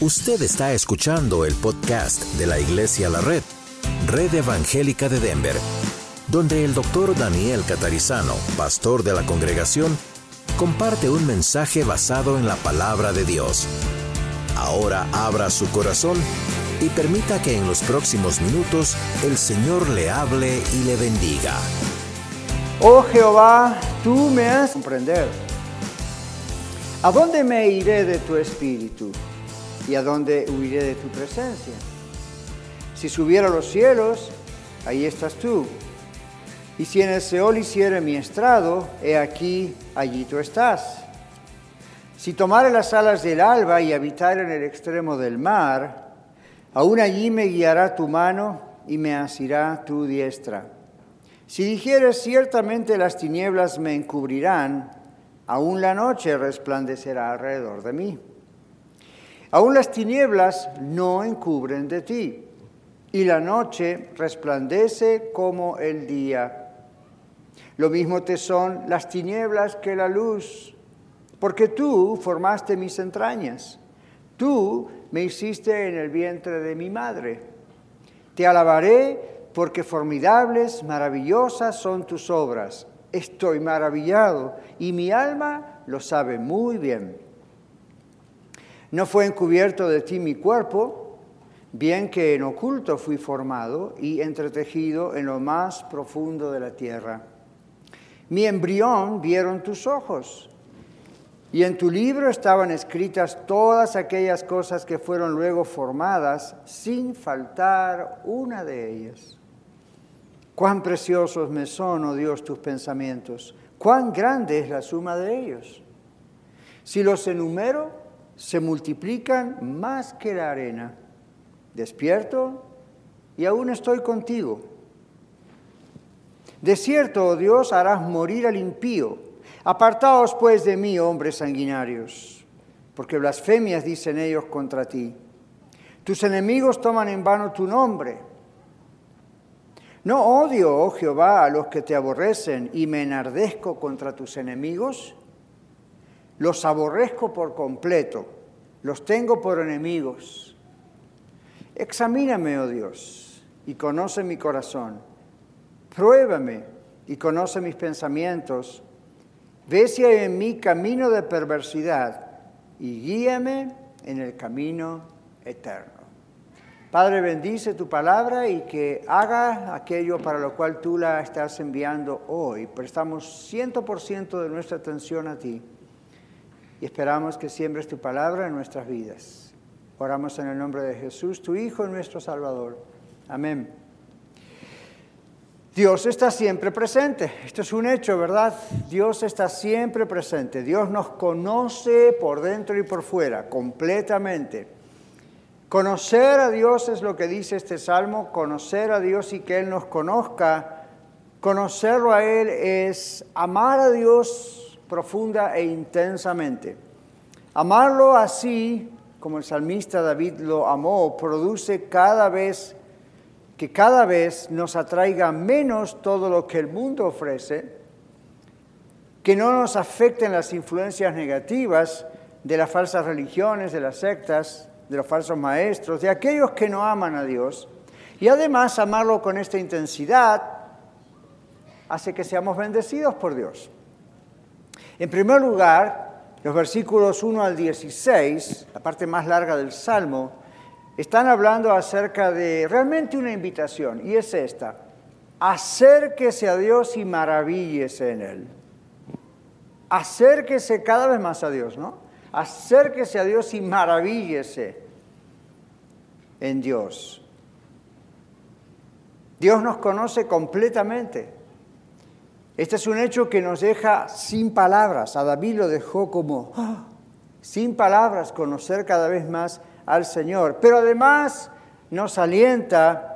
Usted está escuchando el podcast de la Iglesia La Red, Red Evangélica de Denver, donde el doctor Daniel Catarizano, pastor de la congregación, comparte un mensaje basado en la palabra de Dios. Ahora abra su corazón y permita que en los próximos minutos el Señor le hable y le bendiga. Oh Jehová, tú me has comprender. ¿A dónde me iré de tu espíritu? ¿Y a dónde huiré de tu presencia? Si subiera a los cielos, ahí estás tú. Y si en el Seol hiciere mi estrado, he aquí, allí tú estás. Si tomare las alas del alba y habitar en el extremo del mar, aún allí me guiará tu mano y me asirá tu diestra. Si dijeres ciertamente las tinieblas me encubrirán, aún la noche resplandecerá alrededor de mí. Aún las tinieblas no encubren de ti, y la noche resplandece como el día. Lo mismo te son las tinieblas que la luz, porque tú formaste mis entrañas, tú me hiciste en el vientre de mi madre. Te alabaré porque formidables, maravillosas son tus obras. Estoy maravillado y mi alma lo sabe muy bien. No fue encubierto de ti mi cuerpo, bien que en oculto fui formado y entretejido en lo más profundo de la tierra. Mi embrión vieron tus ojos, y en tu libro estaban escritas todas aquellas cosas que fueron luego formadas, sin faltar una de ellas. Cuán preciosos me son, oh Dios, tus pensamientos, cuán grande es la suma de ellos. Si los enumero, se multiplican más que la arena. Despierto y aún estoy contigo. De cierto, oh Dios, harás morir al impío. Apartaos pues de mí, hombres sanguinarios, porque blasfemias dicen ellos contra ti. Tus enemigos toman en vano tu nombre no odio, oh Jehová, a los que te aborrecen y me enardezco contra tus enemigos. Los aborrezco por completo, los tengo por enemigos. Examíname, oh Dios, y conoce mi corazón. Pruébame y conoce mis pensamientos. Ve si en mí camino de perversidad y guíame en el camino eterno. Padre, bendice tu palabra y que haga aquello para lo cual tú la estás enviando hoy. Prestamos ciento por ciento de nuestra atención a ti y esperamos que siembres tu palabra en nuestras vidas. Oramos en el nombre de Jesús, tu Hijo, nuestro Salvador. Amén. Dios está siempre presente. Esto es un hecho, ¿verdad? Dios está siempre presente. Dios nos conoce por dentro y por fuera, completamente. Conocer a Dios es lo que dice este salmo, conocer a Dios y que Él nos conozca. Conocerlo a Él es amar a Dios profunda e intensamente. Amarlo así, como el salmista David lo amó, produce cada vez que cada vez nos atraiga menos todo lo que el mundo ofrece, que no nos afecten las influencias negativas de las falsas religiones, de las sectas, de los falsos maestros, de aquellos que no aman a Dios. Y además amarlo con esta intensidad hace que seamos bendecidos por Dios. En primer lugar, los versículos 1 al 16, la parte más larga del Salmo, están hablando acerca de realmente una invitación, y es esta, acérquese a Dios y maravíllese en Él. Acérquese cada vez más a Dios, ¿no? acérquese a Dios y maravíllese en Dios. Dios nos conoce completamente. Este es un hecho que nos deja sin palabras. A David lo dejó como ¡ah! sin palabras conocer cada vez más al Señor. Pero además nos alienta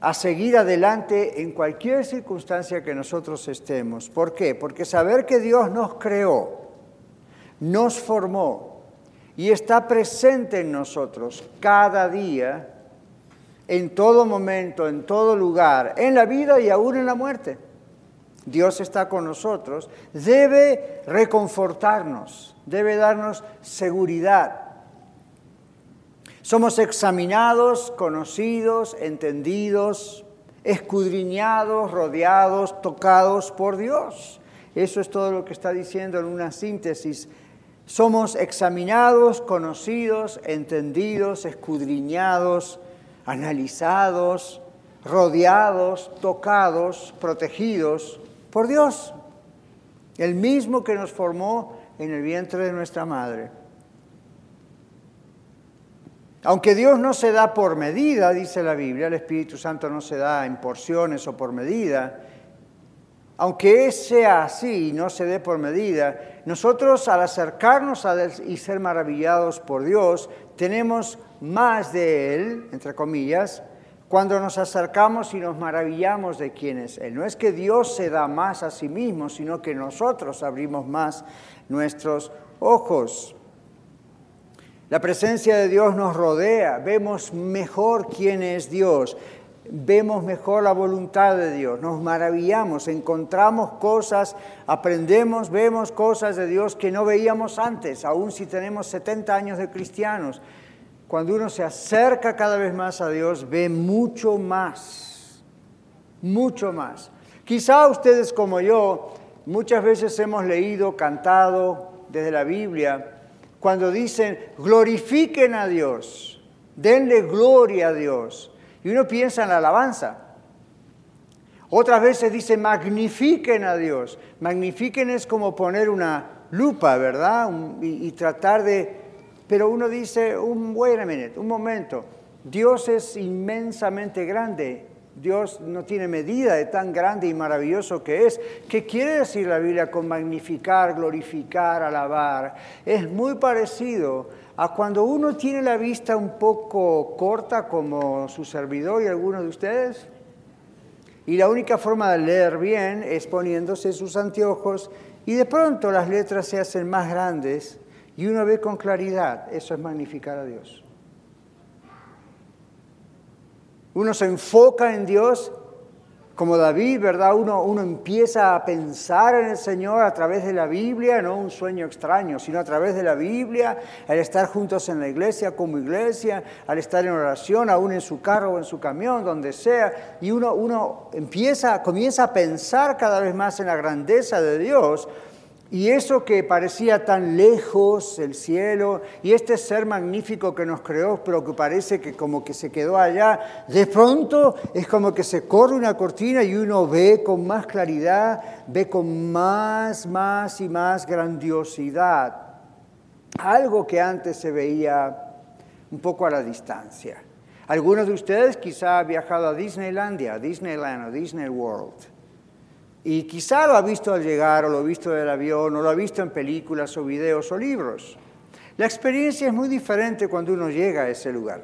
a seguir adelante en cualquier circunstancia que nosotros estemos. ¿Por qué? Porque saber que Dios nos creó, nos formó y está presente en nosotros cada día, en todo momento, en todo lugar, en la vida y aún en la muerte. Dios está con nosotros, debe reconfortarnos, debe darnos seguridad. Somos examinados, conocidos, entendidos, escudriñados, rodeados, tocados por Dios. Eso es todo lo que está diciendo en una síntesis. Somos examinados, conocidos, entendidos, escudriñados, analizados, rodeados, tocados, protegidos por Dios, el mismo que nos formó en el vientre de nuestra madre. Aunque Dios no se da por medida, dice la Biblia, el Espíritu Santo no se da en porciones o por medida, aunque sea así y no se dé por medida, nosotros al acercarnos a Él y ser maravillados por Dios, tenemos más de Él, entre comillas, cuando nos acercamos y nos maravillamos de quién es Él. No es que Dios se da más a sí mismo, sino que nosotros abrimos más nuestros ojos. La presencia de Dios nos rodea, vemos mejor quién es Dios, vemos mejor la voluntad de Dios, nos maravillamos, encontramos cosas, aprendemos, vemos cosas de Dios que no veíamos antes, aun si tenemos 70 años de cristianos. Cuando uno se acerca cada vez más a Dios, ve mucho más, mucho más. Quizá ustedes como yo, muchas veces hemos leído, cantado desde la Biblia, cuando dicen glorifiquen a Dios, denle gloria a Dios. Y uno piensa en la alabanza. Otras veces dice magnifiquen a Dios. Magnifiquen es como poner una lupa, ¿verdad? y, tratar de... Pero uno dice, un, wait a momento. Dios es inmensamente grande. Dios no tiene medida de tan grande y maravilloso que es. ¿Qué quiere decir la Biblia con magnificar, glorificar, alabar? Es muy parecido a cuando uno tiene la vista un poco corta como su servidor y algunos de ustedes. Y la única forma de leer bien es poniéndose sus anteojos y de pronto las letras se hacen más grandes y uno ve con claridad. Eso es magnificar a Dios. Uno se enfoca en Dios, como David, ¿verdad? Uno, uno empieza a pensar en el Señor a través de la Biblia, no un sueño extraño, sino a través de la Biblia, al estar juntos en la iglesia como iglesia, al estar en oración, aún en su carro o en su camión, donde sea, y uno, uno empieza, comienza a pensar cada vez más en la grandeza de Dios y eso que parecía tan lejos, el cielo, y este ser magnífico que nos creó, pero que parece que como que se quedó allá, de pronto es como que se corre una cortina y uno ve con más claridad, ve con más, más y más grandiosidad. Algo que antes se veía un poco a la distancia. Algunos de ustedes quizá han viajado a Disneylandia, a Disneyland o Disney World. Y quizá lo ha visto al llegar, o lo ha visto del avión, o lo ha visto en películas o videos o libros. La experiencia es muy diferente cuando uno llega a ese lugar.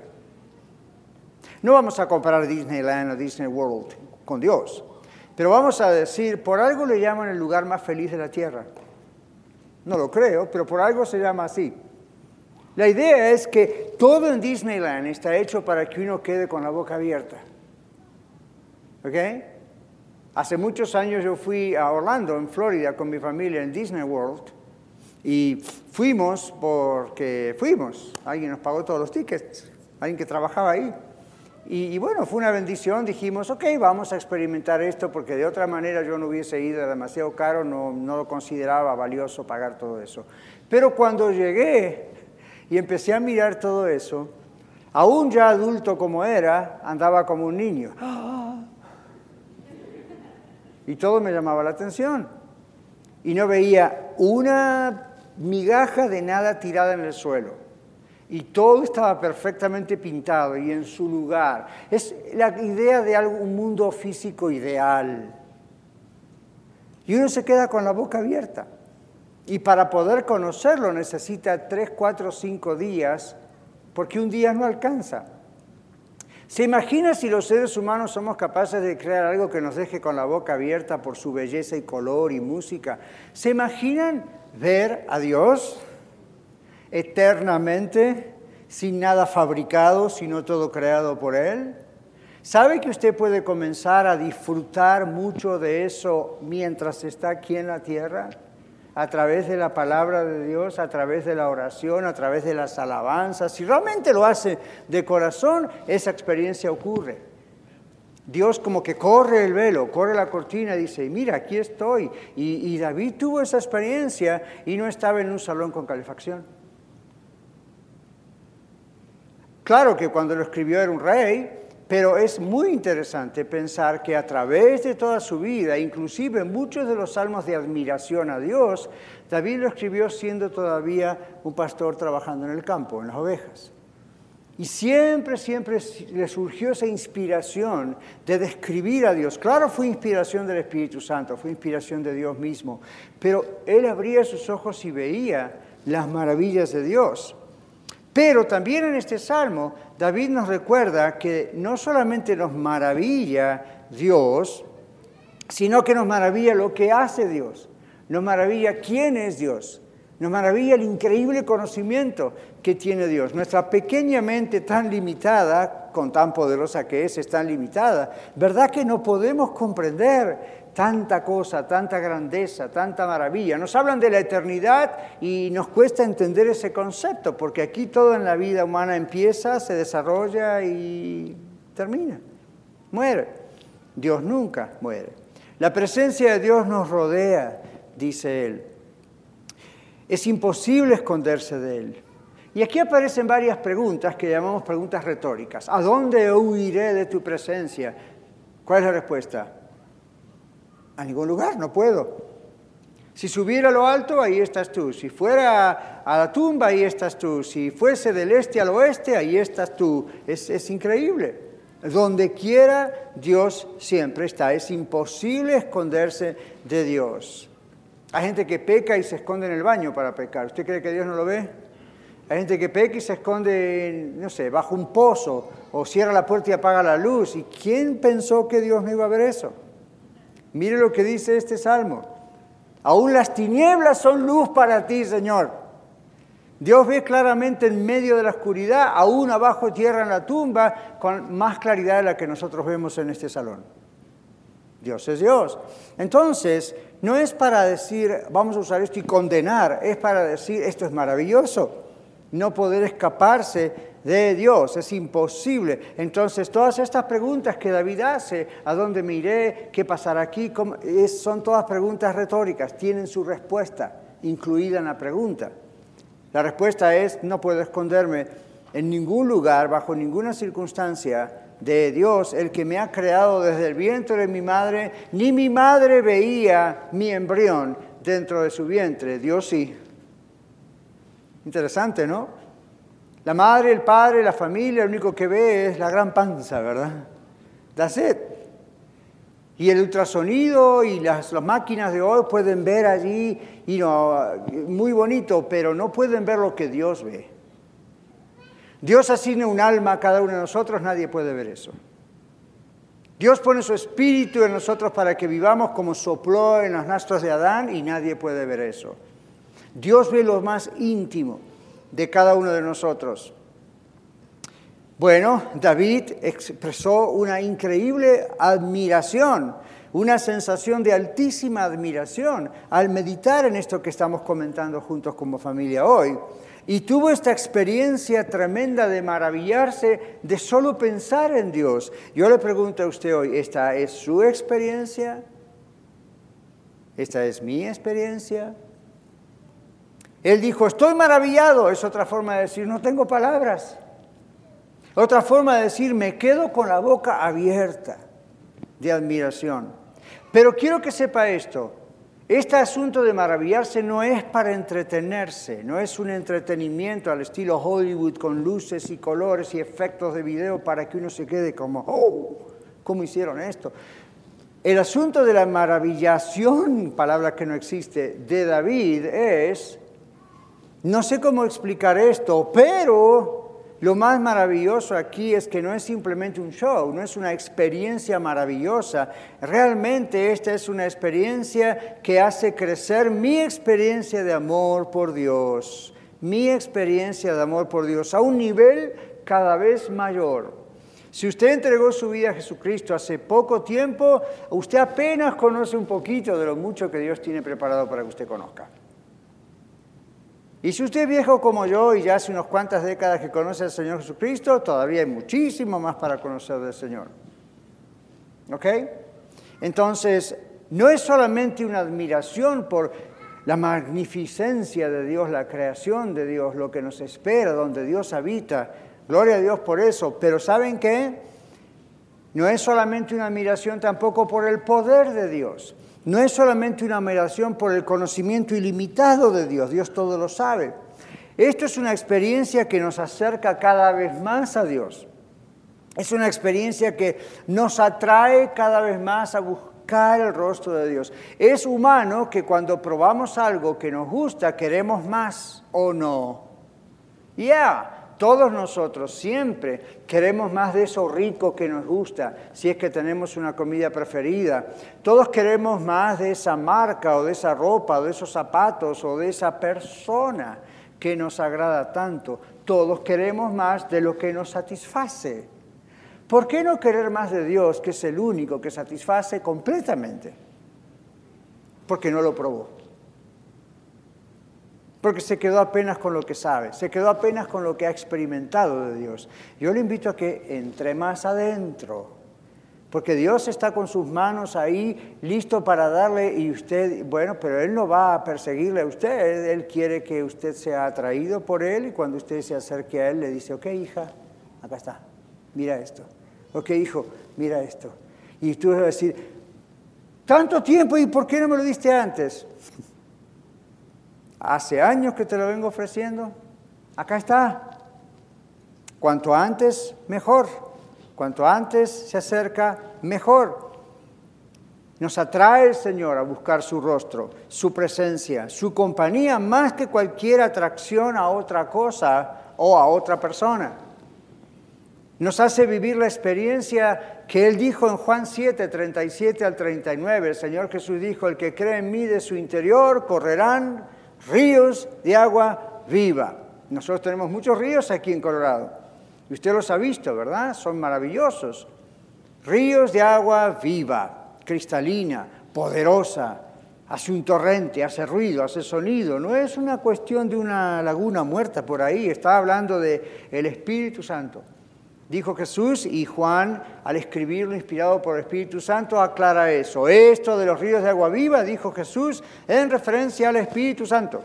No vamos a comparar Disneyland o Disney World con Dios, pero vamos a decir, por algo le llaman el lugar más feliz de la tierra. No lo creo, pero por algo se llama así. La idea es que todo en Disneyland está hecho para que uno quede con la boca abierta. ¿Ok? Hace muchos años yo fui a Orlando, en Florida, con mi familia en Disney World. Y fuimos porque fuimos. Alguien nos pagó todos los tickets, alguien que trabajaba ahí. Y, bueno, fue una bendición. Dijimos, ok, vamos a experimentar esto porque de otra manera yo no hubiese ido, era demasiado caro, no, no lo consideraba valioso pagar todo eso. Pero cuando llegué y empecé a mirar todo eso, aún ya adulto como era, andaba como un niño. Y todo me llamaba la atención. Y no veía una migaja de nada tirada en el suelo. Y todo estaba perfectamente pintado y en su lugar. Es la idea de un mundo físico ideal. Y uno se queda con la boca abierta. Y para poder conocerlo necesita tres, cuatro, cinco días, porque un día no alcanza. ¿Se imagina si los seres humanos somos capaces de crear algo que nos deje con la boca abierta por su belleza y color y música? ¿Se imaginan ver a Dios eternamente, sin nada fabricado, sino todo creado por Él? ¿Sabe que usted puede comenzar a disfrutar mucho de eso mientras está aquí en la tierra? A través de la palabra de Dios, a través de la oración, a través de las alabanzas. Si realmente lo hace de corazón, esa experiencia ocurre. Dios como que corre el velo, corre la cortina y dice, mira, aquí estoy. Y, y David tuvo esa experiencia y no estaba en un salón con calefacción. Claro que cuando lo escribió era un rey, pero es muy interesante pensar que a través de toda su vida, inclusive muchos de los salmos de admiración a Dios, David lo escribió siendo todavía un pastor trabajando en el campo, en las ovejas. Y siempre, siempre le surgió esa inspiración de describir a Dios. Claro, fue inspiración del Espíritu Santo, fue inspiración de Dios mismo, pero él abría sus ojos y veía las maravillas de Dios. Pero también en este salmo, David nos recuerda que no solamente nos maravilla Dios, sino que nos maravilla lo que hace Dios, nos maravilla quién es Dios, nos maravilla el increíble conocimiento que tiene Dios. Nuestra pequeña mente tan limitada, con tan poderosa que es, es tan limitada, ¿verdad que no podemos comprender tanta cosa, tanta grandeza, tanta maravilla. Nos hablan de la eternidad y nos cuesta entender ese concepto, porque aquí todo en la vida humana empieza, se desarrolla y termina, muere. Dios nunca muere. La presencia de Dios nos rodea, dice él. Es imposible esconderse de él. Y aquí aparecen varias preguntas que llamamos preguntas retóricas. ¿A dónde huiré de tu presencia? ¿Cuál es la respuesta? A ningún lugar, no puedo. Si subiera a lo alto, ahí estás tú. Si fuera a la tumba, ahí estás tú. Si fuese del este al oeste, ahí estás tú. Es, es increíble. Donde quiera, Dios siempre está. Es imposible esconderse de Dios. Hay gente que peca y se esconde en el baño para pecar. ¿Usted cree que Dios no lo ve? Hay gente que peca y se esconde, no sé, bajo un pozo o cierra la puerta y apaga la luz. ¿Y quién pensó que Dios no iba a ver eso? Mire lo que dice este salmo. Aún las tinieblas son luz para ti, Señor. Dios ve claramente en medio de la oscuridad, aún abajo tierra en la tumba, con más claridad de la que nosotros vemos en este salón. Dios es Dios. Entonces, no es para decir, vamos a usar esto y condenar, es para decir, esto es maravilloso. No poder escaparse de Dios, es imposible. Entonces, todas estas preguntas que David hace, ¿a dónde me iré? ¿Qué pasará aquí? son todas preguntas retóricas, tienen su respuesta incluida en la pregunta. La respuesta es, no puedo esconderme en ningún lugar, bajo ninguna circunstancia de Dios, el que me ha creado desde el vientre de mi madre, ni mi madre veía mi embrión dentro de su vientre, Dios sí. Interesante, ¿no? La madre, el padre, la familia, lo único que ve es la gran panza, ¿verdad? That's it. Y el ultrasonido y las, máquinas de hoy pueden ver allí, y muy bonito, pero no pueden ver lo que Dios ve. Dios asigna un alma a cada uno de nosotros, nadie puede ver eso. Dios pone su espíritu en nosotros para que vivamos como sopló en las nastros de Adán y nadie puede ver eso. Dios ve lo más íntimo de cada uno de nosotros. Bueno, David expresó una increíble admiración, una sensación de altísima admiración al meditar en esto que estamos comentando juntos como familia hoy. Y tuvo esta experiencia tremenda de maravillarse de solo pensar en Dios. Yo le pregunto a usted hoy, ¿esta es su experiencia? ¿Esta es mi experiencia? Él dijo, estoy maravillado, es otra forma de decir, no tengo palabras. Otra forma de decir, me quedo con la boca abierta de admiración. Pero quiero que sepa esto, este asunto de maravillarse no es para entretenerse, no es un entretenimiento al estilo Hollywood con luces y colores y efectos de video para que uno se quede como, oh, ¿cómo hicieron esto? El asunto de la maravillación, palabra que no existe, de David es no sé cómo explicar esto, pero lo más maravilloso aquí es que no es simplemente un show, no es una experiencia maravillosa. Realmente esta es una experiencia que hace crecer mi experiencia de amor por Dios, mi experiencia de amor por Dios a un nivel cada vez mayor. Si usted entregó su vida a Jesucristo hace poco tiempo, usted apenas conoce un poquito de lo mucho que Dios tiene preparado para que usted conozca. Y si usted es viejo como yo y ya hace unas cuantas décadas que conoce al Señor Jesucristo, todavía hay muchísimo más para conocer del Señor. ¿Ok? Entonces, no es solamente una admiración por la magnificencia de Dios, la creación de Dios, lo que nos espera, donde Dios habita. Gloria a Dios por eso. Pero ¿saben qué? No es solamente una admiración tampoco por el poder de Dios. No es solamente una admiración por el conocimiento ilimitado de Dios. Dios todo lo sabe. Esto es una experiencia que nos acerca cada vez más a Dios. Es una experiencia que nos atrae cada vez más a buscar el rostro de Dios. Es humano que cuando probamos algo que nos gusta, queremos más o no. Ya, todos nosotros siempre queremos más de eso rico que nos gusta, si es que tenemos una comida preferida. Todos queremos más de esa marca o de esa ropa o de esos zapatos o de esa persona que nos agrada tanto. Todos queremos más de lo que nos satisface. ¿Por qué no querer más de Dios, que es el único que satisface completamente? Porque no lo probó. Porque se quedó apenas con lo que sabe, se quedó apenas con lo que ha experimentado de Dios. Yo le invito a que entre más adentro, porque Dios está con sus manos ahí, listo para darle, y usted, bueno, pero Él no va a perseguirle a usted, Él quiere que usted sea atraído por Él, y cuando usted se acerque a Él le dice, ok hija, acá está, mira esto. Ok, hijo, mira esto. Y tú vas a decir, tanto tiempo y ¿por qué no me lo diste antes? Hace años que te lo vengo ofreciendo. Acá está. Cuanto antes, mejor. Cuanto antes se acerca, mejor. Nos atrae el Señor a buscar su rostro, su presencia, su compañía, más que cualquier atracción a otra cosa o a otra persona nos hace vivir la experiencia que Él dijo en Juan 7, 37 al 39. El Señor Jesús dijo, el que cree en mí de su interior correrán ríos de agua viva. Nosotros tenemos muchos ríos aquí en Colorado. Y usted los ha visto, ¿verdad? Son maravillosos. Ríos de agua viva, cristalina, poderosa. Hace un torrente, hace ruido, hace sonido. No es una cuestión de una laguna muerta por ahí. Está hablando del el Espíritu Santo dijo Jesús y Juan, al escribirlo inspirado por el Espíritu Santo, aclara eso. Esto de los ríos de agua viva, dijo Jesús, en referencia al Espíritu Santo,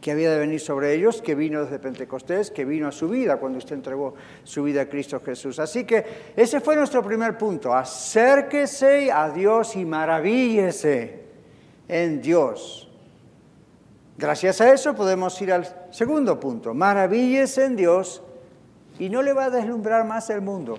que había de venir sobre ellos, que vino desde Pentecostés, que vino a su vida cuando usted entregó su vida a Cristo Jesús. Así que ese fue nuestro primer punto. Acérquese a Dios y maravíllese en Dios. Gracias a eso podemos ir al segundo punto. Maravíllese en Dios y no le va a deslumbrar más el mundo.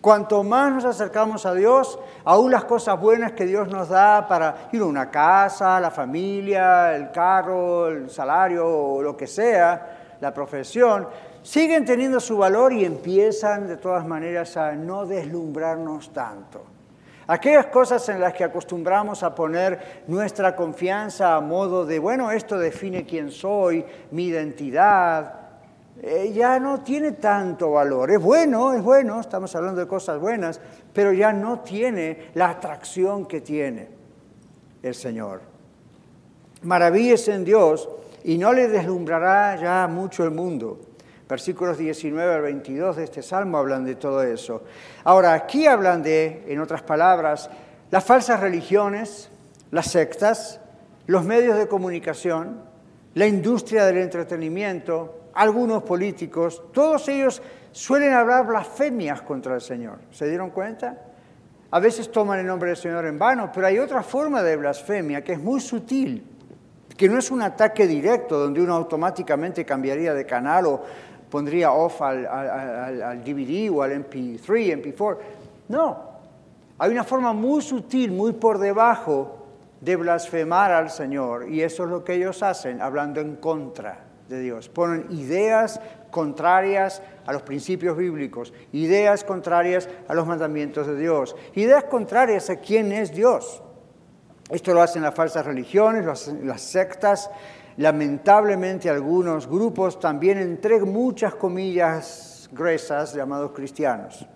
Cuanto más nos acercamos a Dios, aún las cosas buenas que Dios nos da para ir a una casa, la familia, el carro, el salario o lo que sea, la profesión, siguen teniendo su valor y empiezan de todas maneras a no deslumbrarnos tanto. Aquellas cosas en las que acostumbramos a poner nuestra confianza a modo de, bueno, esto define quién soy, mi identidad, eh, ya no tiene tanto valor. Es bueno, es bueno, estamos hablando de cosas buenas, pero ya no tiene la atracción que tiene el Señor. Maravíllese en Dios y no le deslumbrará ya mucho el mundo. Versículos 19 al 22 de este salmo hablan de todo eso. Ahora, aquí hablan de, en otras palabras, las falsas religiones, las sectas, los medios de comunicación, la industria del entretenimiento, algunos políticos, todos ellos suelen hablar blasfemias contra el Señor. ¿Se dieron cuenta? A veces toman el nombre del Señor en vano, pero hay otra forma de blasfemia que es muy sutil, que no es un ataque directo donde uno automáticamente cambiaría de canal o pondría off al, al DVD o al MP3, MP4. No, hay una forma muy sutil, muy por debajo de blasfemar al Señor y eso es lo que ellos hacen, hablando en contra de Dios. Ponen ideas contrarias a los principios bíblicos, ideas contrarias a los mandamientos de Dios, ideas contrarias a quién es Dios. Esto lo hacen las falsas religiones, las, sectas, lamentablemente algunos grupos también entre muchas comillas gruesas llamados cristianos.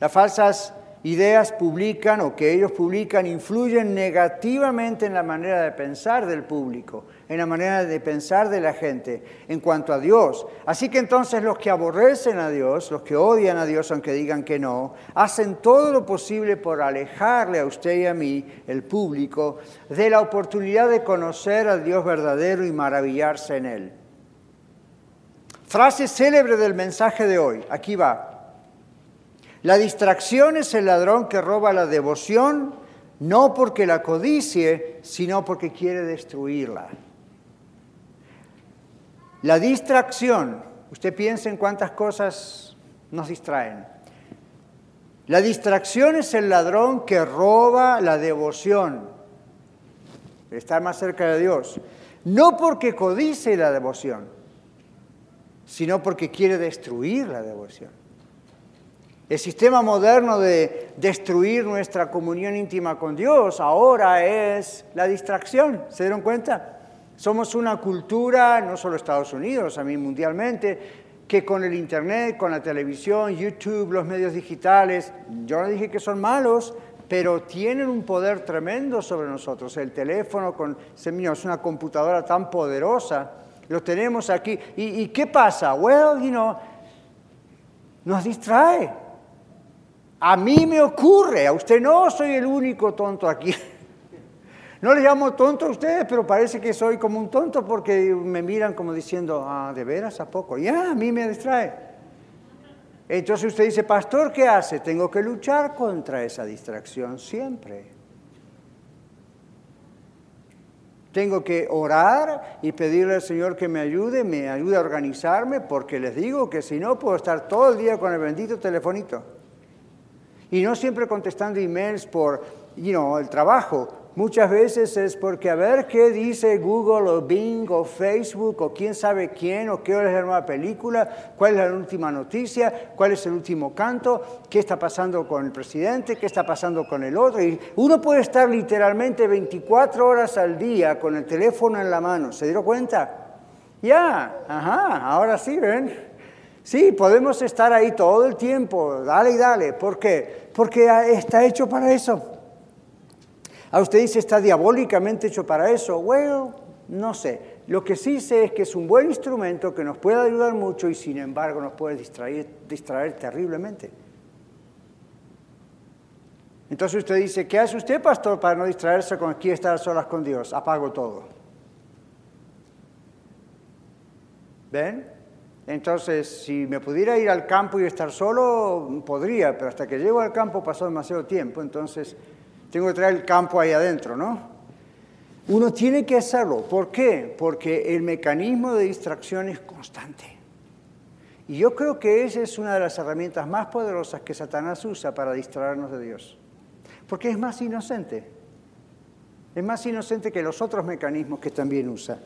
Las falsas ideas publican o que ellos publican influyen negativamente en la manera de pensar del público, en la manera de pensar de la gente en cuanto a Dios. Así que entonces los que aborrecen a Dios, los que odian a Dios aunque digan que no, hacen todo lo posible por alejarle a usted y a mí, el público, de la oportunidad de conocer al Dios verdadero y maravillarse en Él. Frase célebre del mensaje de hoy, aquí va. La distracción es el ladrón que roba la devoción, no porque la codicie, sino porque quiere destruirla. La distracción, usted piensa en cuántas cosas nos distraen. La distracción es el ladrón que roba la devoción, estar más cerca de Dios, no porque codice la devoción, sino porque quiere destruir la devoción. El sistema moderno de destruir nuestra comunión íntima con Dios ahora es la distracción. ¿Se dieron cuenta? Somos una cultura, no solo Estados Unidos, a mí mundialmente, que con el Internet, con la televisión, YouTube, los medios digitales, yo no dije que son malos, pero tienen un poder tremendo sobre nosotros. El teléfono con, es una computadora tan poderosa, lo tenemos aquí. ¿Y, y qué pasa? Well, you know, nos distrae. A mí me ocurre, a usted no, soy el único tonto aquí. No le llamo tonto a ustedes, pero parece que soy como un tonto porque me miran como diciendo, ah, ¿de veras a poco? Ya, a mí me distrae. Entonces usted dice, pastor, ¿qué hace? Tengo que luchar contra esa distracción siempre. Tengo que orar y pedirle al Señor que me ayude, me ayude a organizarme, porque les digo que si no puedo estar todo el día con el bendito telefonito. Y no siempre contestando emails por you know, el trabajo. Muchas veces es porque a ver qué dice Google o Bing o Facebook o quién sabe quién o qué hora es la nueva película, cuál es la última noticia, cuál es el último canto, qué está pasando con el presidente, qué está pasando con el otro. Y uno puede estar literalmente 24 horas al día con el teléfono en la mano. ¿Se dieron cuenta? Ya, ajá, ahora sí, ¿ven? Sí, podemos estar ahí todo el tiempo, dale y dale. ¿Por qué? Porque está hecho para eso. A usted dice, está diabólicamente hecho para eso. Bueno, no sé. Lo que sí sé es que es un buen instrumento que nos puede ayudar mucho y sin embargo nos puede distraer, distraer terriblemente. Entonces usted dice, ¿qué hace usted, pastor, para no distraerse con aquí estar a solas con Dios? Apago todo. ¿Ven? Entonces, si me pudiera ir al campo y estar solo, podría, pero hasta que llego al campo pasó demasiado tiempo, entonces tengo que traer el campo ahí adentro, ¿no? Uno tiene que hacerlo. ¿Por qué? Porque el mecanismo de distracción es constante. Y yo creo que esa es una de las herramientas más poderosas que Satanás usa para distraernos de Dios. Porque es más inocente. Es más inocente que los otros mecanismos que también usa.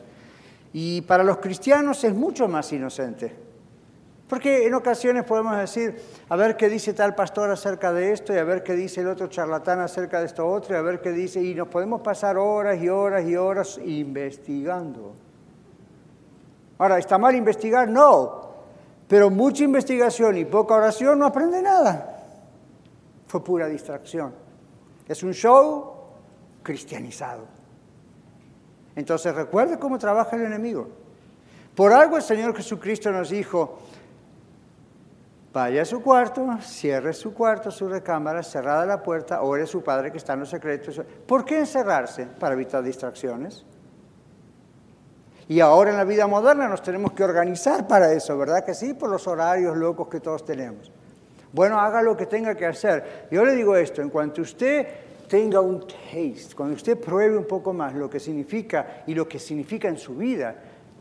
Y para los cristianos es mucho más inocente. Porque en ocasiones podemos decir, a ver qué dice tal pastor acerca de esto, y a ver qué dice el otro charlatán acerca de esto otro, y a ver qué dice, y nos podemos pasar horas y horas y horas investigando. Ahora, ¿está mal investigar? No, pero mucha investigación y poca oración no aprende nada. Fue pura distracción. Es un show cristianizado. Entonces recuerde cómo trabaja el enemigo. Por algo el Señor Jesucristo nos dijo, vaya a su cuarto, cierre su cuarto, su recámara, cerrada la puerta, ore a su Padre que está en los secretos. ¿Por qué encerrarse? Para evitar distracciones. Y ahora en la vida moderna nos tenemos que organizar para eso, ¿verdad que sí? Por los horarios locos que todos tenemos. Bueno, haga lo que tenga que hacer. Yo le digo esto, en cuanto usted tenga un taste, cuando usted pruebe un poco más lo que significa y lo que significa en su vida,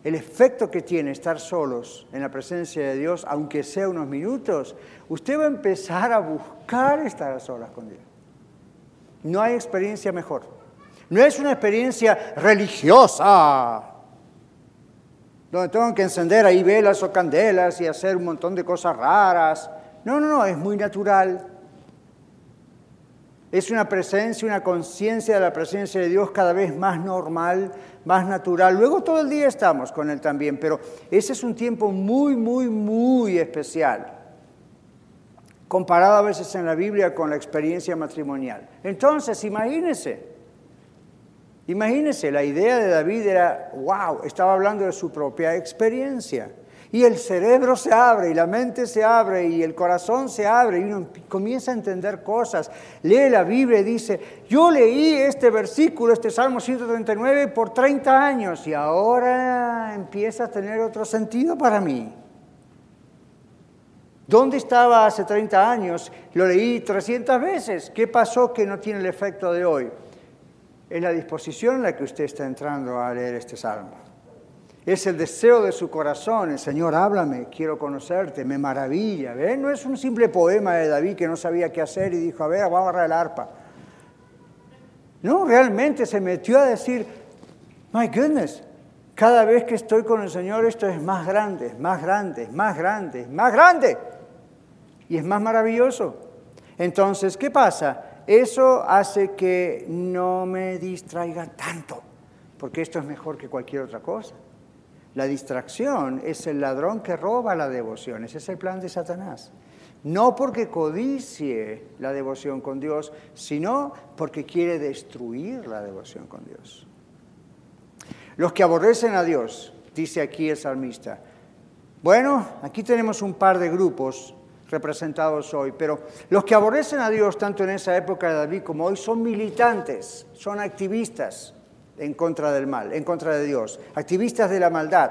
el efecto que tiene estar solos en la presencia de Dios, aunque sea unos minutos, usted va a empezar a buscar estar a solas con Dios. No hay experiencia mejor. No es una experiencia religiosa, donde tengo que encender ahí velas o candelas y hacer un montón de cosas raras. No, no, no, es muy natural. Es una presencia, una conciencia de la presencia de Dios cada vez más normal, más natural. Luego todo el día estamos con Él también, pero ese es un tiempo muy, muy, muy especial. comparado a veces en la Biblia con la experiencia matrimonial. Entonces, imagínense, imagínense, la idea de David era, wow, estaba hablando de su propia experiencia. Y el cerebro se abre y la mente se abre y el corazón se abre y uno comienza a entender cosas. Lee la Biblia y dice, yo leí este versículo, este Salmo 139 por 30 años y ahora empieza a tener otro sentido para mí. ¿Dónde estaba hace 30 años? Lo leí 300 veces. ¿Qué pasó que no tiene el efecto de hoy? Es la disposición en la que usted está entrando a leer este salmo. Es el deseo de su corazón. El Señor, háblame, quiero conocerte, me maravilla. No es un simple poema de David que no sabía qué hacer y dijo, a ver, voy a agarrar el arpa. No, realmente se metió a decir, my goodness, cada vez que estoy con el Señor esto es más grande, más grande, más grande, más grande. Y es más maravilloso. Entonces, ¿qué pasa? Eso hace que no me distraiga tanto, porque esto es mejor que cualquier otra cosa. La distracción es el ladrón que roba la devoción. Ese es el plan de Satanás. No porque codicie la devoción con Dios, sino porque quiere destruir la devoción con Dios. Los que aborrecen a Dios, dice aquí el salmista. Bueno, aquí tenemos un par de grupos representados hoy, pero los que aborrecen a Dios, tanto en esa época de David como hoy, son militantes, son activistas, en contra del mal, en contra de Dios, activistas de la maldad,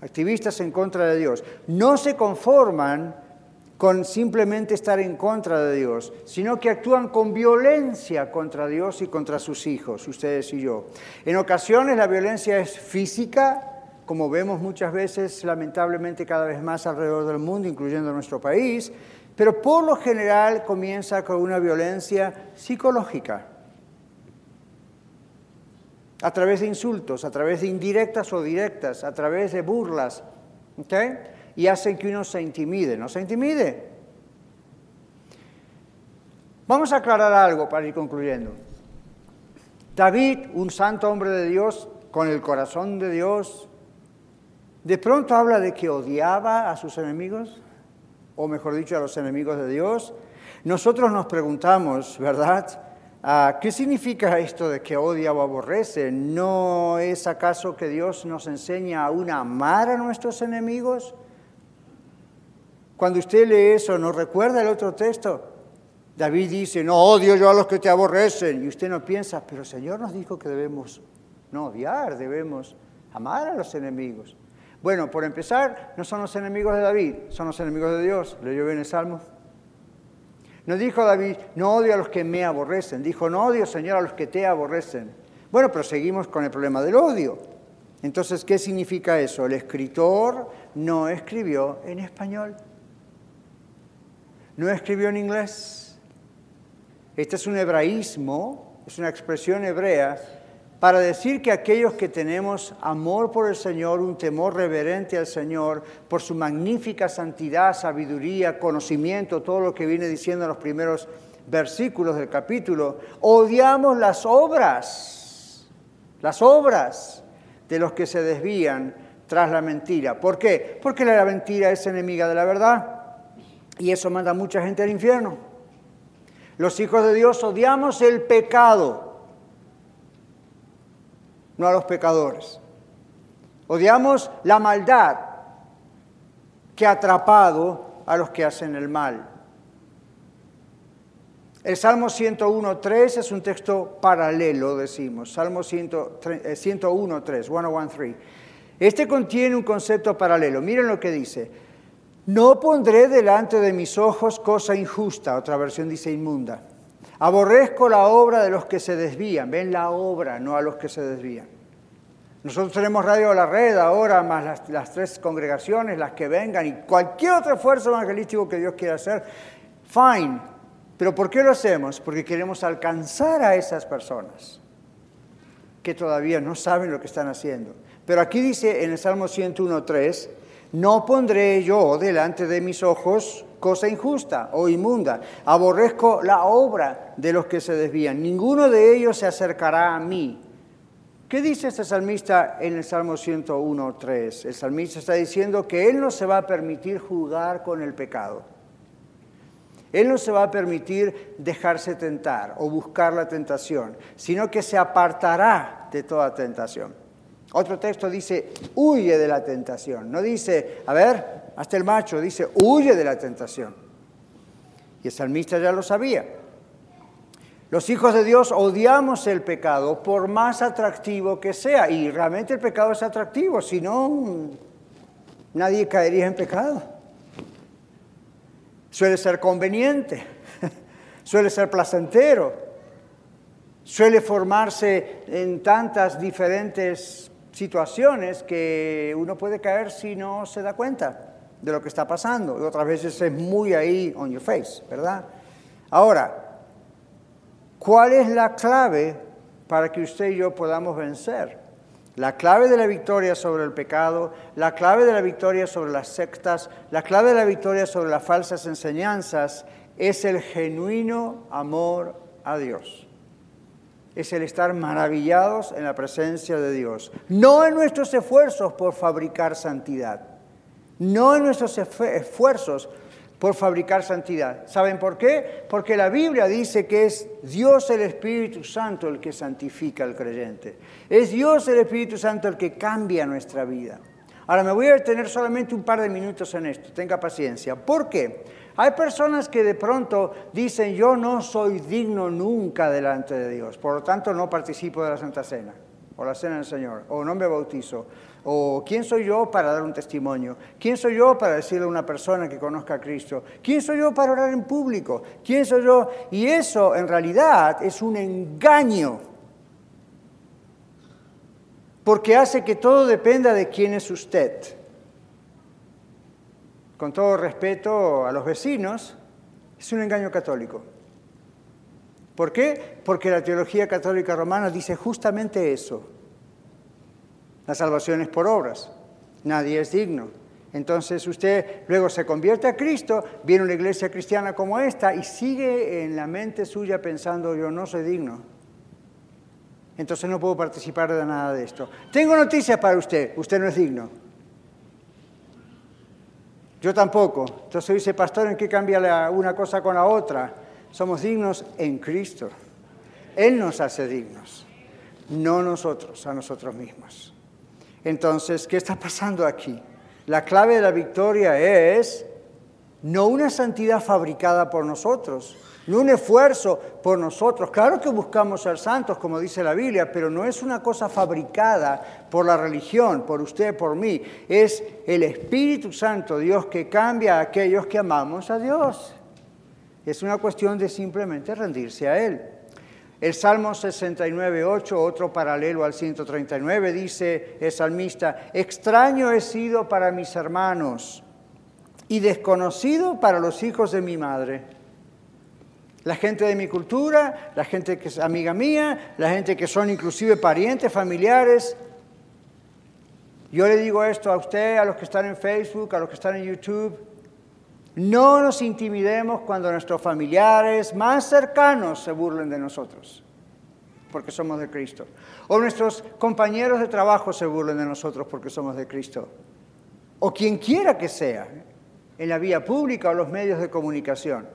activistas en contra de Dios. No se conforman con simplemente estar en contra de Dios, sino que actúan con violencia contra Dios y contra sus hijos, ustedes y yo. En ocasiones la violencia es física, como vemos muchas veces, lamentablemente cada vez más alrededor del mundo, incluyendo nuestro país, pero por lo general comienza con una violencia psicológica a través de insultos, a través de indirectas o directas, a través de burlas, ¿ok? Y hacen que uno se intimide, no se intimide. Vamos a aclarar algo para ir concluyendo. David, un santo hombre de Dios, con el corazón de Dios, de pronto habla de que odiaba a sus enemigos, o mejor dicho, a los enemigos de Dios. Nosotros nos preguntamos, ¿verdad? Ah, ¿Qué significa esto de que odia o aborrece? ¿No es acaso que Dios nos enseña aún a amar a nuestros enemigos? Cuando usted lee eso, ¿no recuerda el otro texto? David dice, no odio yo a los que te aborrecen. Y usted no piensa, pero el Señor nos dijo que debemos no odiar, debemos amar a los enemigos. Bueno, por empezar, no son los enemigos de David, son los enemigos de Dios. ¿Leyó bien el Salmo? No dijo David, no odio a los que me aborrecen. Dijo, no odio, Señor, a los que te aborrecen. Bueno, pero seguimos con el problema del odio. Entonces, ¿qué significa eso? El escritor no escribió en español. No escribió en inglés. Este es un hebraísmo, es una expresión hebrea para decir que aquellos que tenemos amor por el Señor, un temor reverente al Señor, por su magnífica santidad, sabiduría, conocimiento, todo lo que viene diciendo en los primeros versículos del capítulo, odiamos las obras, las obras de los que se desvían tras la mentira. ¿Por qué? Porque la mentira es enemiga de la verdad y eso manda a mucha gente al infierno. Los hijos de Dios odiamos el pecado no a los pecadores. Odiamos la maldad que ha atrapado a los que hacen el mal. El Salmo 101.3 es un texto paralelo, decimos. Salmo 101.3, 101.3. Este contiene un concepto paralelo. Miren lo que dice. No pondré delante de mis ojos cosa injusta, otra versión dice inmunda Aborrezco la obra de los que se desvían. Ven la obra, no a los que se desvían. Nosotros tenemos Radio La Red ahora, más las, tres congregaciones, las que vengan y cualquier otro esfuerzo evangelístico que Dios quiera hacer. Fine. Pero ¿por qué lo hacemos? Porque queremos alcanzar a esas personas que todavía no saben lo que están haciendo. Pero aquí dice en el Salmo 101.3, no pondré yo delante de mis ojos cosa injusta o inmunda. Aborrezco la obra de los que se desvían. Ninguno de ellos se acercará a mí. ¿Qué dice este salmista en el Salmo 101.3? El salmista está diciendo que él no se va a permitir jugar con el pecado. Él no se va a permitir dejarse tentar o buscar la tentación, sino que se apartará de toda tentación. Otro texto dice, huye de la tentación. No dice, a ver, hasta el macho, dice, huye de la tentación. Y el salmista ya lo sabía. Los hijos de Dios odiamos el pecado por más atractivo que sea. Y realmente el pecado es atractivo, si no, nadie caería en pecado. Suele ser conveniente, suele ser placentero, suele formarse en tantas diferentes situaciones que uno puede caer si no se da cuenta de lo que está pasando. Y otras veces es muy ahí on your face, ¿verdad? Ahora, ¿cuál es la clave para que usted y yo podamos vencer? La clave de la victoria sobre el pecado, la clave de la victoria sobre las sectas, la clave de la victoria sobre las falsas enseñanzas es el genuino amor a Dios es el estar maravillados en la presencia de Dios. No en nuestros esfuerzos por fabricar santidad. No en nuestros esfuerzos por fabricar santidad. ¿Saben por qué? Porque la Biblia dice que es Dios el Espíritu Santo el que santifica al creyente. Es Dios el Espíritu Santo el que cambia nuestra vida. Ahora me voy a detener solamente un par de minutos en esto, tenga paciencia. ¿Por qué? Hay personas que de pronto dicen, yo no soy digno nunca delante de Dios, por lo tanto no participo de la Santa Cena, o la Cena del Señor, o no me bautizo, o quién soy yo para dar un testimonio, quién soy yo para decirle a una persona que conozca a Cristo, quién soy yo para orar en público, quién soy yo. Y eso en realidad es un engaño, porque hace que todo dependa de quién es usted con todo respeto a los vecinos, es un engaño católico. ¿Por qué? Porque la teología católica romana dice justamente eso. La salvación es por obras. Nadie es digno. Entonces usted luego se convierte a Cristo, viene una iglesia cristiana como esta y sigue en la mente suya pensando yo no soy digno. Entonces no puedo participar de nada de esto. Tengo noticias para usted, usted no es digno. Yo tampoco. Entonces dice, pastor, ¿en qué cambia una cosa con la otra? Somos dignos en Cristo. Él nos hace dignos, no nosotros, a nosotros mismos. Entonces, ¿qué está pasando aquí? La clave de la victoria es no una santidad fabricada por nosotros, ni un esfuerzo por nosotros. Claro que buscamos ser santos, como dice la Biblia, pero no es una cosa fabricada por la religión, por usted, por mí. Es el Espíritu Santo, Dios, que cambia a aquellos que amamos a Dios. Es una cuestión de simplemente rendirse a Él. El Salmo 69, 8, otro paralelo al 139, dice el salmista, extraño he sido para mis hermanos y desconocido para los hijos de mi madre la gente de mi cultura, la gente que es amiga mía, la gente que son inclusive parientes, familiares. Yo le digo esto a usted, a los que están en Facebook, a los que están en YouTube. No nos intimidemos cuando nuestros familiares más cercanos se burlen de nosotros, porque somos de Cristo. O nuestros compañeros de trabajo se burlen de nosotros porque somos de Cristo. O quien quiera que sea, en la vía pública o los medios de comunicación.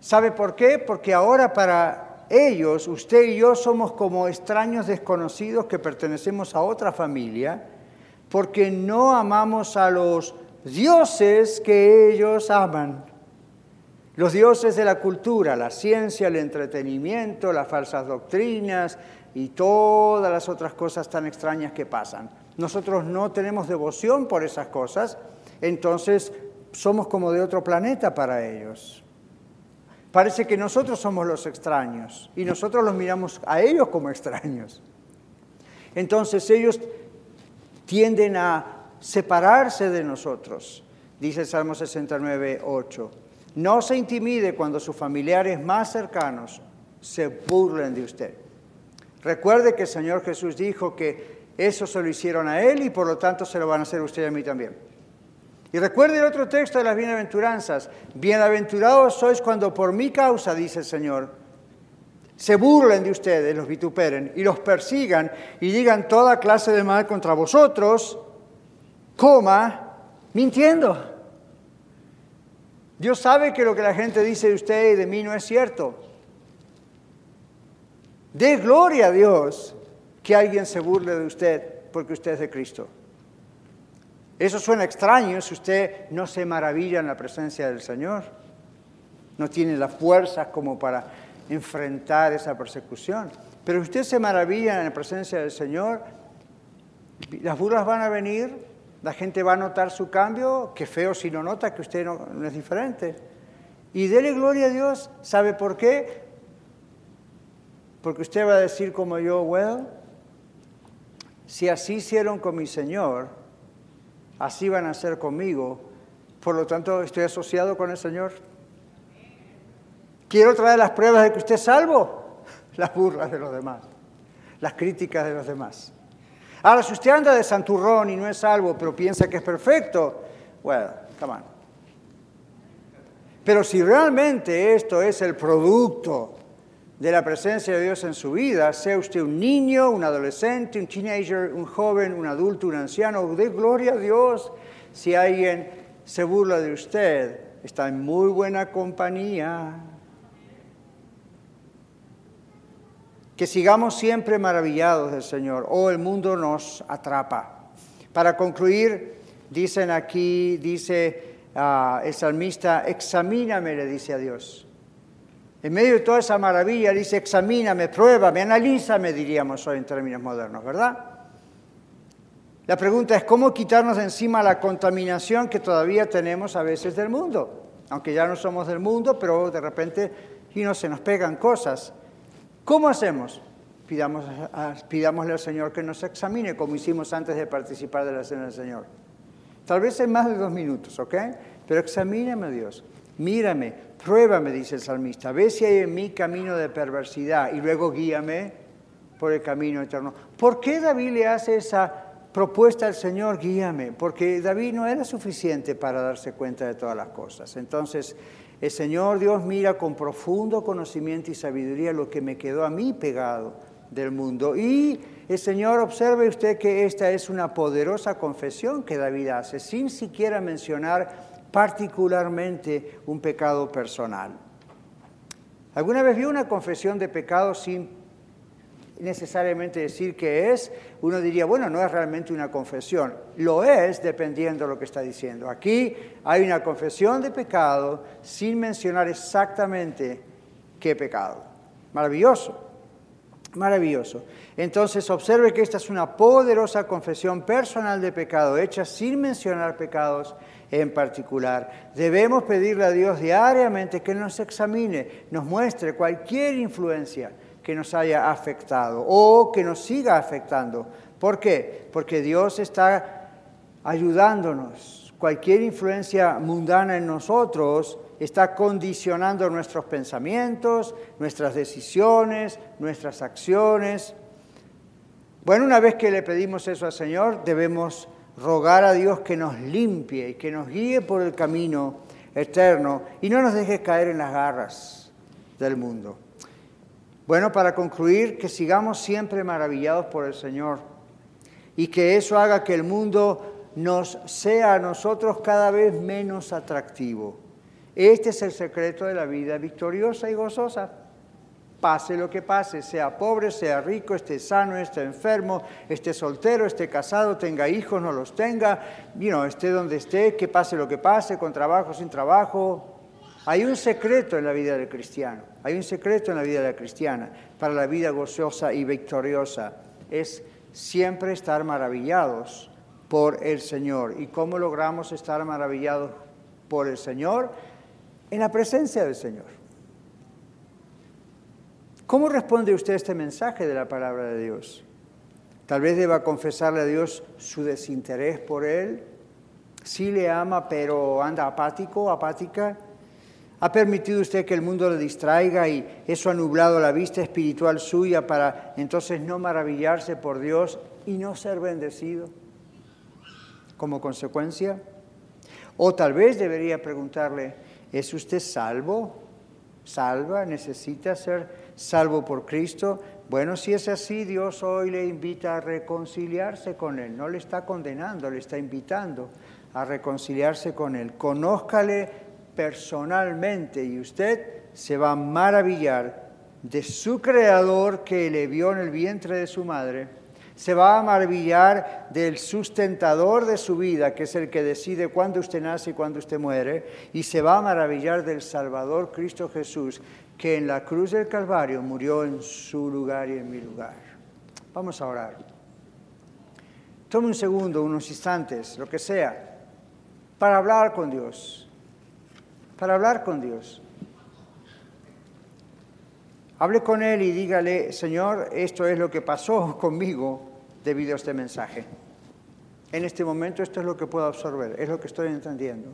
¿Sabe por qué? Porque ahora para ellos, usted y yo somos como extraños desconocidos que pertenecemos a otra familia, porque no amamos a los dioses que ellos aman. Los dioses de la cultura, la ciencia, el entretenimiento, las falsas doctrinas y todas las otras cosas tan extrañas que pasan. Nosotros no tenemos devoción por esas cosas, entonces somos como de otro planeta para ellos. Parece que nosotros somos los extraños y nosotros los miramos a ellos como extraños. Entonces ellos tienden a separarse de nosotros, dice el Salmo 69, 8. No se intimide cuando sus familiares más cercanos se burlen de usted. Recuerde que el Señor Jesús dijo que eso se lo hicieron a Él y por lo tanto se lo van a hacer usted a mí también. Y recuerde el otro texto de las bienaventuranzas. Bienaventurados sois cuando por mi causa, dice el Señor, se burlen de ustedes, los vituperen y los persigan y digan toda clase de mal contra vosotros, coma, mintiendo. Dios sabe que lo que la gente dice de usted y de mí no es cierto. De gloria a Dios que alguien se burle de usted porque usted es de Cristo. Eso suena extraño si usted no se maravilla en la presencia del Señor. No tiene la fuerza como para enfrentar esa persecución. Pero usted se maravilla en la presencia del Señor, las burlas van a venir, la gente va a notar su cambio, qué feo si no nota que usted no, no es diferente. Y dele gloria a Dios, ¿sabe por qué? Porque usted va a decir como yo, well, si así hicieron con mi Señor, así van a hacer conmigo. Por lo tanto, estoy asociado con el Señor. Quiero traer las pruebas de que usted es salvo, las burlas de los demás, las críticas de los demás. Ahora, si usted anda de santurrón y no es salvo, pero piensa que es perfecto, well, come on. Pero si realmente esto es el producto de la presencia de Dios en su vida, sea usted un niño, un adolescente, un teenager, un joven, un adulto, un anciano, de gloria a Dios. Si alguien se burla de usted, está en muy buena compañía. Que sigamos siempre maravillados del Señor, o el mundo nos atrapa. Para concluir, dicen aquí, dice uh, el salmista, examíname, le dice a Dios. En medio de toda esa maravilla dice, examíname, pruébame, analízame, diríamos hoy en términos modernos, ¿verdad? La pregunta es cómo quitarnos de encima la contaminación que todavía tenemos a veces del mundo. Aunque ya no somos del mundo, pero de repente y no se nos pegan cosas. ¿Cómo hacemos? Pidamos, pidámosle al Señor que nos examine, como hicimos antes de participar de la cena del Señor. Tal vez en más de dos minutos, ¿ok? Pero examíname, Dios. Mírame, pruébame, dice el salmista, ve si hay en mí camino de perversidad y luego guíame por el camino eterno. ¿Por qué David le hace esa propuesta al Señor, guíame? Porque David no era suficiente para darse cuenta de todas las cosas. Entonces, el Señor Dios mira con profundo conocimiento y sabiduría lo que me quedó a mí pegado del mundo. Y el Señor observe usted que esta es una poderosa confesión que David hace, sin siquiera mencionar particularmente un pecado personal. ¿Alguna vez vio una confesión de pecado sin necesariamente decir que es? Uno diría, bueno, no es realmente una confesión. Lo es dependiendo de lo que está diciendo. Aquí hay una confesión de pecado sin mencionar exactamente qué pecado. Maravilloso. Maravilloso. Entonces observe que esta es una poderosa confesión personal de pecado hecha sin mencionar pecados en particular. Debemos pedirle a Dios diariamente que nos examine, nos muestre cualquier influencia que nos haya afectado o que nos siga afectando. ¿Por qué? Porque Dios está ayudándonos. Cualquier influencia mundana en nosotros está condicionando nuestros pensamientos, nuestras decisiones, nuestras acciones. Bueno, una vez que le pedimos eso al Señor, debemos rogar a Dios que nos limpie y que nos guíe por el camino eterno y no nos deje caer en las garras del mundo. Bueno, para concluir, que sigamos siempre maravillados por el Señor y que eso haga que el mundo nos sea a nosotros cada vez menos atractivo. Este es el secreto de la vida victoriosa y gozosa pase lo que pase, sea pobre, sea rico, esté sano, esté enfermo, esté soltero, esté casado, tenga hijos, no los tenga, you esté donde esté, que pase lo que pase, con trabajo, sin trabajo. Hay un secreto en la vida del cristiano, hay un secreto en la vida de la cristiana para la vida gozosa y victoriosa. Es siempre estar maravillados por el Señor. ¿Y cómo logramos estar maravillados por el Señor? En la presencia del Señor. ¿Cómo responde usted a este mensaje de la palabra de Dios? Tal vez deba confesarle a Dios su desinterés por Él. Sí le ama, pero anda apático, apática. ¿Ha permitido usted que el mundo le distraiga y eso ha nublado la vista espiritual suya para entonces no maravillarse por Dios y no ser bendecido como consecuencia? O tal vez debería preguntarle, ¿es usted salvo? ¿Salva? ¿Necesita ser salvo por Cristo. Bueno, si es así, Dios hoy le invita a reconciliarse con Él. No le está condenando, le está invitando a reconciliarse con Él. Conózcale personalmente y usted se va a maravillar de su creador que le vio en el vientre de su madre. Se va a maravillar del sustentador de su vida, que es el que decide cuándo usted nace y cuándo usted muere. Y se va a maravillar del Salvador Cristo Jesús, que en la cruz del Calvario murió en su lugar y en mi lugar. Vamos a orar. Tome un segundo, unos instantes, lo que sea, para hablar con Dios. Para hablar con Dios. Hable con Él y dígale, Señor, esto es lo que pasó conmigo debido a este mensaje. En este momento esto es lo que puedo absorber, es lo que estoy entendiendo.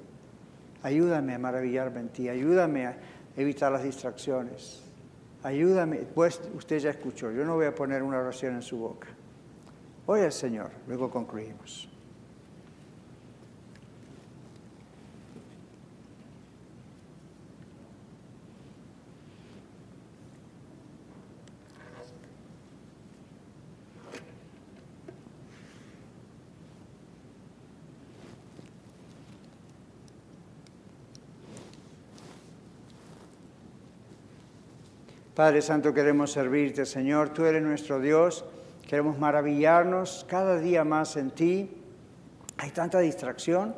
Ayúdame a maravillarme en ti, ayúdame a evitar las distracciones. Ayúdame, pues usted ya escuchó, yo no voy a poner una oración en su boca. Oye Señor, luego concluimos. Padre Santo, queremos servirte, Señor. Tú eres nuestro Dios. Queremos maravillarnos cada día más en ti. Hay tanta distracción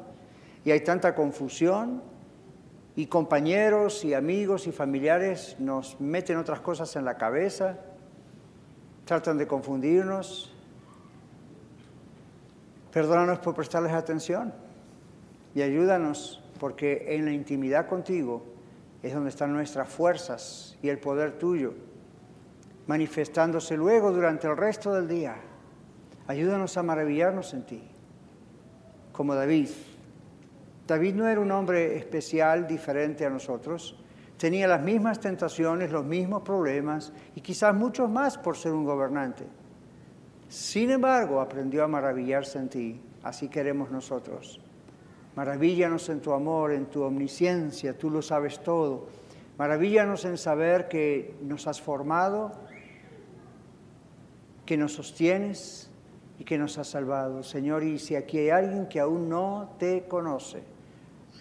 y hay tanta confusión y compañeros y amigos y familiares nos meten otras cosas en la cabeza, tratan de confundirnos. Perdónanos por prestarles atención y ayúdanos porque en la intimidad contigo es donde están nuestras fuerzas y el poder tuyo, manifestándose luego durante el resto del día. Ayúdanos a maravillarnos en ti, como David. David no era un hombre especial, diferente a nosotros. Tenía las mismas tentaciones, los mismos problemas y quizás muchos más por ser un gobernante. Sin embargo, aprendió a maravillarse en ti. Así queremos nosotros. Maravíllanos en tu amor, en tu omnisciencia, tú lo sabes todo. Maravíllanos en saber que nos has formado, que nos sostienes y que nos has salvado. Señor, y si aquí hay alguien que aún no te conoce,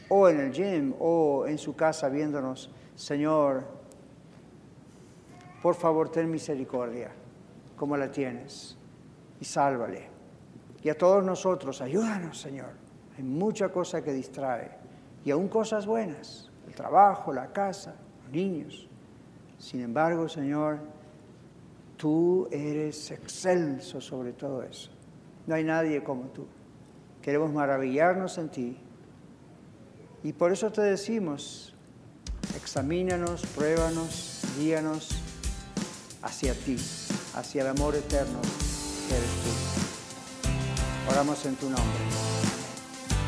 o en el gym, o en su casa viéndonos, Señor, por favor ten misericordia, como la tienes, y sálvale. Y a todos nosotros, ayúdanos, Señor hay mucha cosa que distrae y aún cosas buenas, el trabajo, la casa, los niños. Sin embargo, Señor, tú eres excelso sobre todo eso. No hay nadie como tú. Queremos maravillarnos en ti. Y por eso te decimos, examínanos, pruébanos, guíanos hacia ti, hacia el amor eterno que eres tú. Oramos en tu nombre.